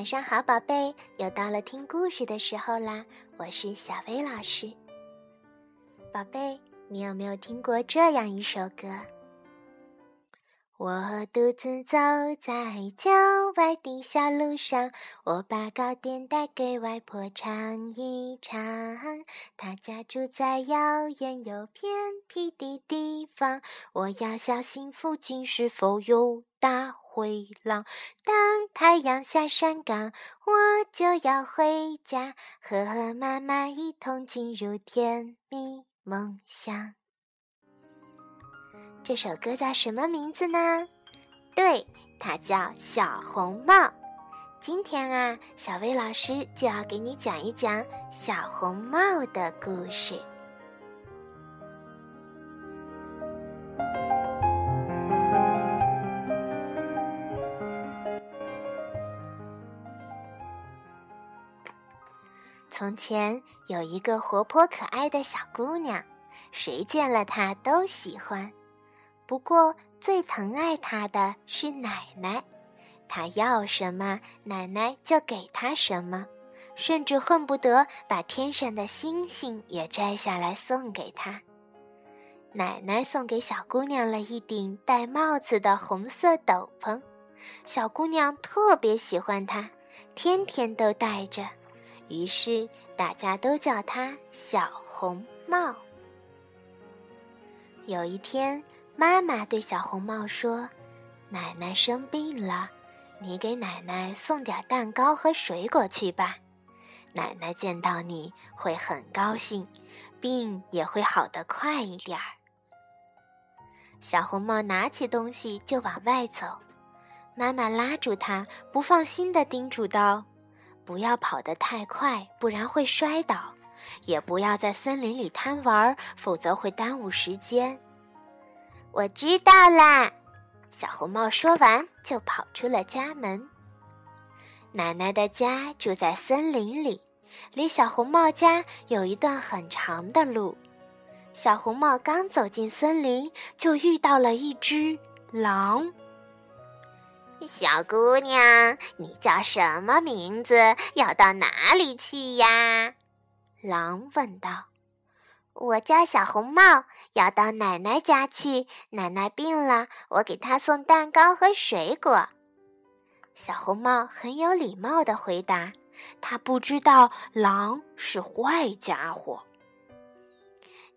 晚上好，宝贝，又到了听故事的时候啦！我是小薇老师。宝贝，你有没有听过这样一首歌？我独自走在郊外的小路上，我把糕点带给外婆尝一尝。她家住在遥远又偏僻的地方，我要小心附近是否有大灰狼。当太阳下山岗，我就要回家，和妈妈一同进入甜蜜梦乡。这首歌叫什么名字呢？对，它叫《小红帽》。今天啊，小薇老师就要给你讲一讲小红帽的故事。从前有一个活泼可爱的小姑娘，谁见了她都喜欢。不过，最疼爱她的是奶奶，她要什么，奶奶就给她什么，甚至恨不得把天上的星星也摘下来送给她。奶奶送给小姑娘了一顶戴帽子的红色斗篷，小姑娘特别喜欢它，天天都戴着，于是大家都叫她小红帽。有一天。妈妈对小红帽说：“奶奶生病了，你给奶奶送点蛋糕和水果去吧。奶奶见到你会很高兴，病也会好得快一点儿。”小红帽拿起东西就往外走，妈妈拉住他，不放心地叮嘱道：“不要跑得太快，不然会摔倒；也不要在森林里贪玩，否则会耽误时间。”我知道啦，小红帽说完就跑出了家门。奶奶的家住在森林里，离小红帽家有一段很长的路。小红帽刚走进森林，就遇到了一只狼。小姑娘，你叫什么名字？要到哪里去呀？狼问道。我叫小红帽，要到奶奶家去。奶奶病了，我给她送蛋糕和水果。小红帽很有礼貌的回答：“他不知道狼是坏家伙。”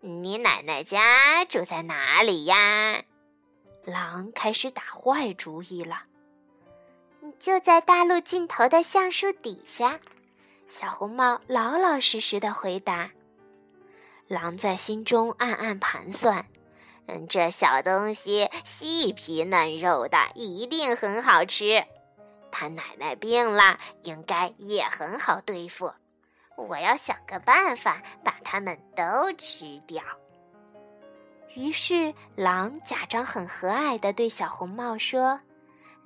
你奶奶家住在哪里呀？狼开始打坏主意了。就在大路尽头的橡树底下。小红帽老老实实的回答。狼在心中暗暗盘算：“嗯，这小东西细皮嫩肉的，一定很好吃。他奶奶病了，应该也很好对付。我要想个办法把它们都吃掉。”于是，狼假装很和蔼地对小红帽说：“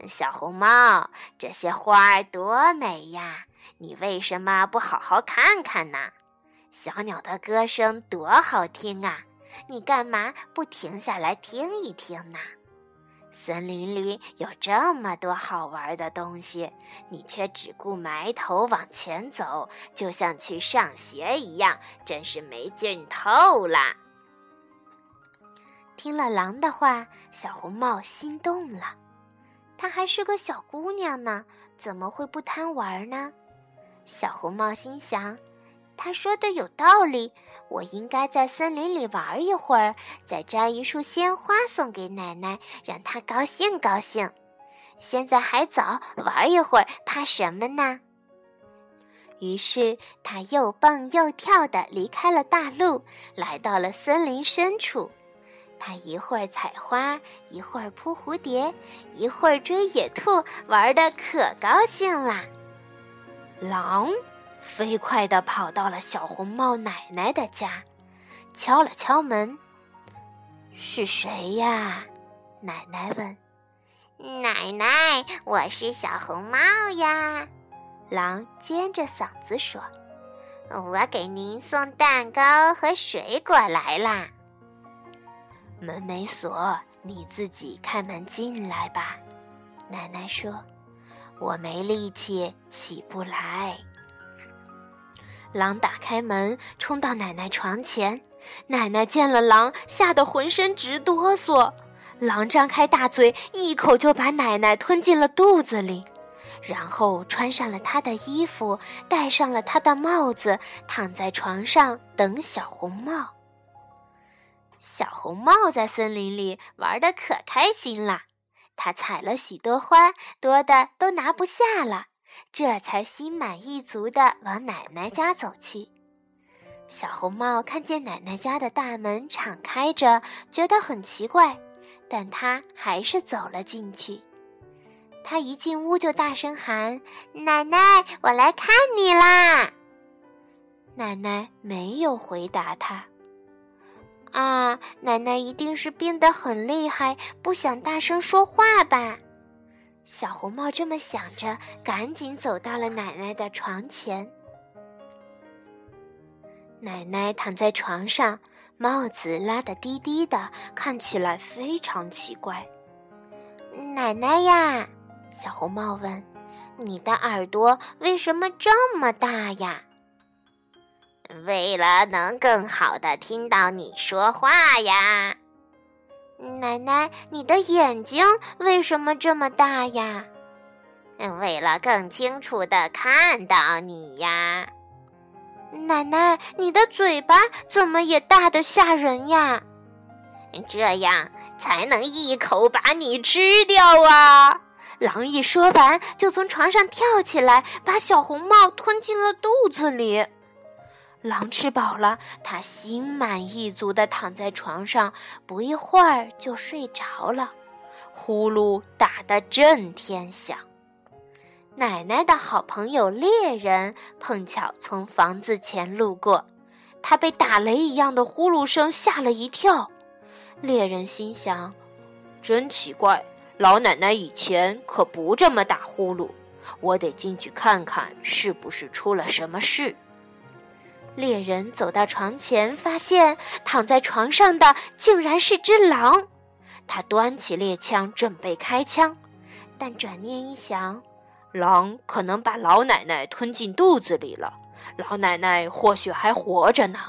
小红帽，这些花儿多美呀，你为什么不好好看看呢？”小鸟的歌声多好听啊！你干嘛不停下来听一听呢？森林里有这么多好玩的东西，你却只顾埋头往前走，就像去上学一样，真是没劲透了。听了狼的话，小红帽心动了。她还是个小姑娘呢，怎么会不贪玩呢？小红帽心想。她说的有道理，我应该在森林里玩一会儿，再摘一束鲜花送给奶奶，让她高兴高兴。现在还早，玩一会儿怕什么呢？于是他又蹦又跳地离开了大路，来到了森林深处。他一会儿采花，一会儿扑蝴蝶，一会儿追野兔，玩的可高兴啦。狼。飞快地跑到了小红帽奶奶的家，敲了敲门。“是谁呀？”奶奶问。“奶奶，我是小红帽呀。”狼尖着嗓子说，“我给您送蛋糕和水果来啦。”门没锁，你自己开门进来吧。”奶奶说。我没力气，起不来。”狼打开门，冲到奶奶床前。奶奶见了狼，吓得浑身直哆嗦。狼张开大嘴，一口就把奶奶吞进了肚子里，然后穿上了她的衣服，戴上了她的帽子，躺在床上等小红帽。小红帽在森林里玩的可开心了，它采了许多花，多的都拿不下了，这才心满意足的往奶奶家走去。小红帽看见奶奶家的大门敞开着，觉得很奇怪，但他还是走了进去。他一进屋就大声喊：“奶奶，我来看你啦！”奶奶没有回答他。啊，奶奶一定是病得很厉害，不想大声说话吧？小红帽这么想着，赶紧走到了奶奶的床前。奶奶躺在床上，帽子拉得低低的，看起来非常奇怪。奶奶呀，小红帽问：“你的耳朵为什么这么大呀？”为了能更好的听到你说话呀。奶奶，你的眼睛为什么这么大呀？为了更清楚的看到你呀。奶奶，你的嘴巴怎么也大的吓人呀？这样才能一口把你吃掉啊！狼一说完，就从床上跳起来，把小红帽吞进了肚子里。狼吃饱了，它心满意足地躺在床上，不一会儿就睡着了，呼噜打得震天响。奶奶的好朋友猎人碰巧从房子前路过，他被打雷一样的呼噜声吓了一跳。猎人心想：“真奇怪，老奶奶以前可不这么打呼噜，我得进去看看是不是出了什么事。”猎人走到床前，发现躺在床上的竟然是只狼。他端起猎枪准备开枪，但转念一想。狼可能把老奶奶吞进肚子里了，老奶奶或许还活着呢。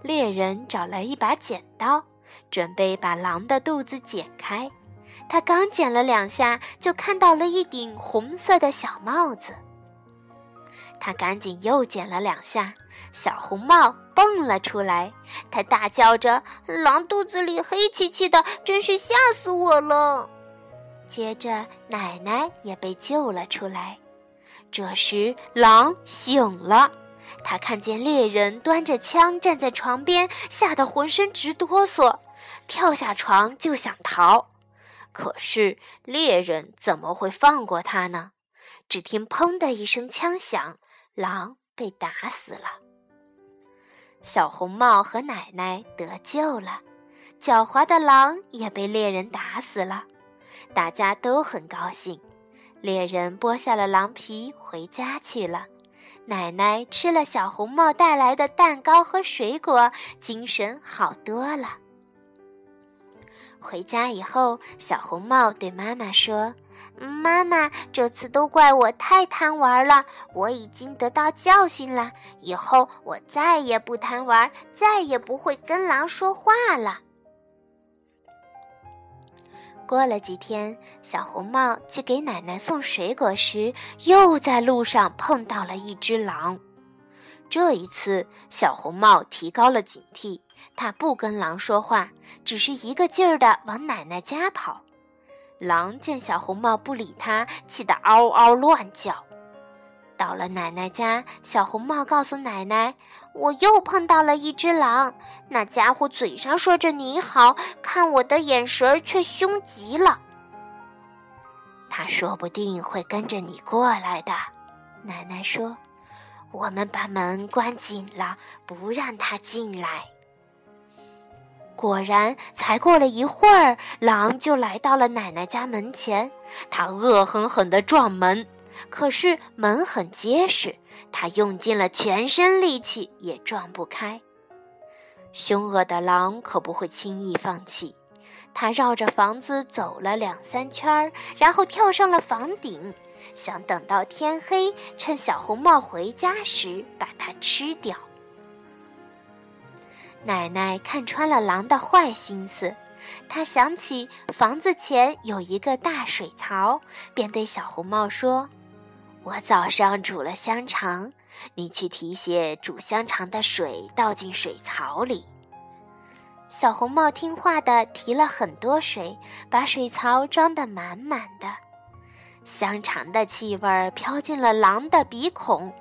猎人找来一把剪刀，准备把狼的肚子剪开。他刚剪了两下，就看到了一顶红色的小帽子。他赶紧又剪了两下，小红帽蹦了出来。他大叫着：“狼肚子里黑漆漆的，真是吓死我了！”接着，奶奶也被救了出来。这时，狼醒了，他看见猎人端着枪站在床边，吓得浑身直哆嗦，跳下床就想逃。可是，猎人怎么会放过他呢？只听“砰”的一声枪响，狼被打死了。小红帽和奶奶得救了，狡猾的狼也被猎人打死了。大家都很高兴，猎人剥下了狼皮回家去了。奶奶吃了小红帽带来的蛋糕和水果，精神好多了。回家以后，小红帽对妈妈说：“妈妈，这次都怪我太贪玩了，我已经得到教训了，以后我再也不贪玩，再也不会跟狼说话了。”过了几天，小红帽去给奶奶送水果时，又在路上碰到了一只狼。这一次，小红帽提高了警惕，他不跟狼说话，只是一个劲儿地往奶奶家跑。狼见小红帽不理他，气得嗷嗷乱叫。到了奶奶家，小红帽告诉奶奶：“我又碰到了一只狼，那家伙嘴上说着你好，看我的眼神却凶极了。他说不定会跟着你过来的。”奶奶说：“我们把门关紧了，不让他进来。”果然，才过了一会儿，狼就来到了奶奶家门前，他恶狠狠地撞门。可是门很结实，他用尽了全身力气也撞不开。凶恶的狼可不会轻易放弃，他绕着房子走了两三圈，然后跳上了房顶，想等到天黑，趁小红帽回家时把它吃掉。奶奶看穿了狼的坏心思，她想起房子前有一个大水槽，便对小红帽说：“我早上煮了香肠，你去提些煮香肠的水倒进水槽里。”小红帽听话的提了很多水，把水槽装得满满的。香肠的气味飘进了狼的鼻孔。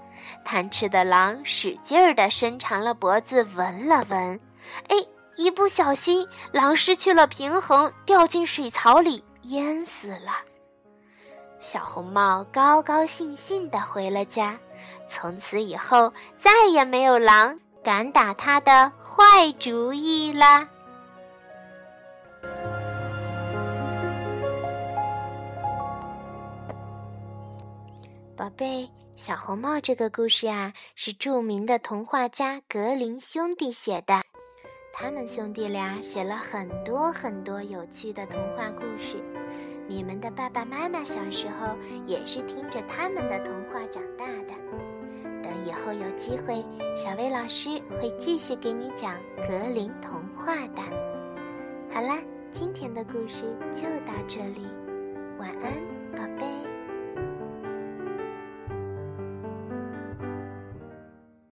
贪吃的狼使劲儿地伸长了脖子闻了闻，哎，一不小心，狼失去了平衡，掉进水槽里，淹死了。小红帽高高兴兴地回了家，从此以后再也没有狼敢打他的坏主意啦。宝贝。小红帽这个故事啊，是著名的童话家格林兄弟写的。他们兄弟俩写了很多很多有趣的童话故事。你们的爸爸妈妈小时候也是听着他们的童话长大的。等以后有机会，小薇老师会继续给你讲格林童话的。好啦，今天的故事就到这里，晚安，宝贝。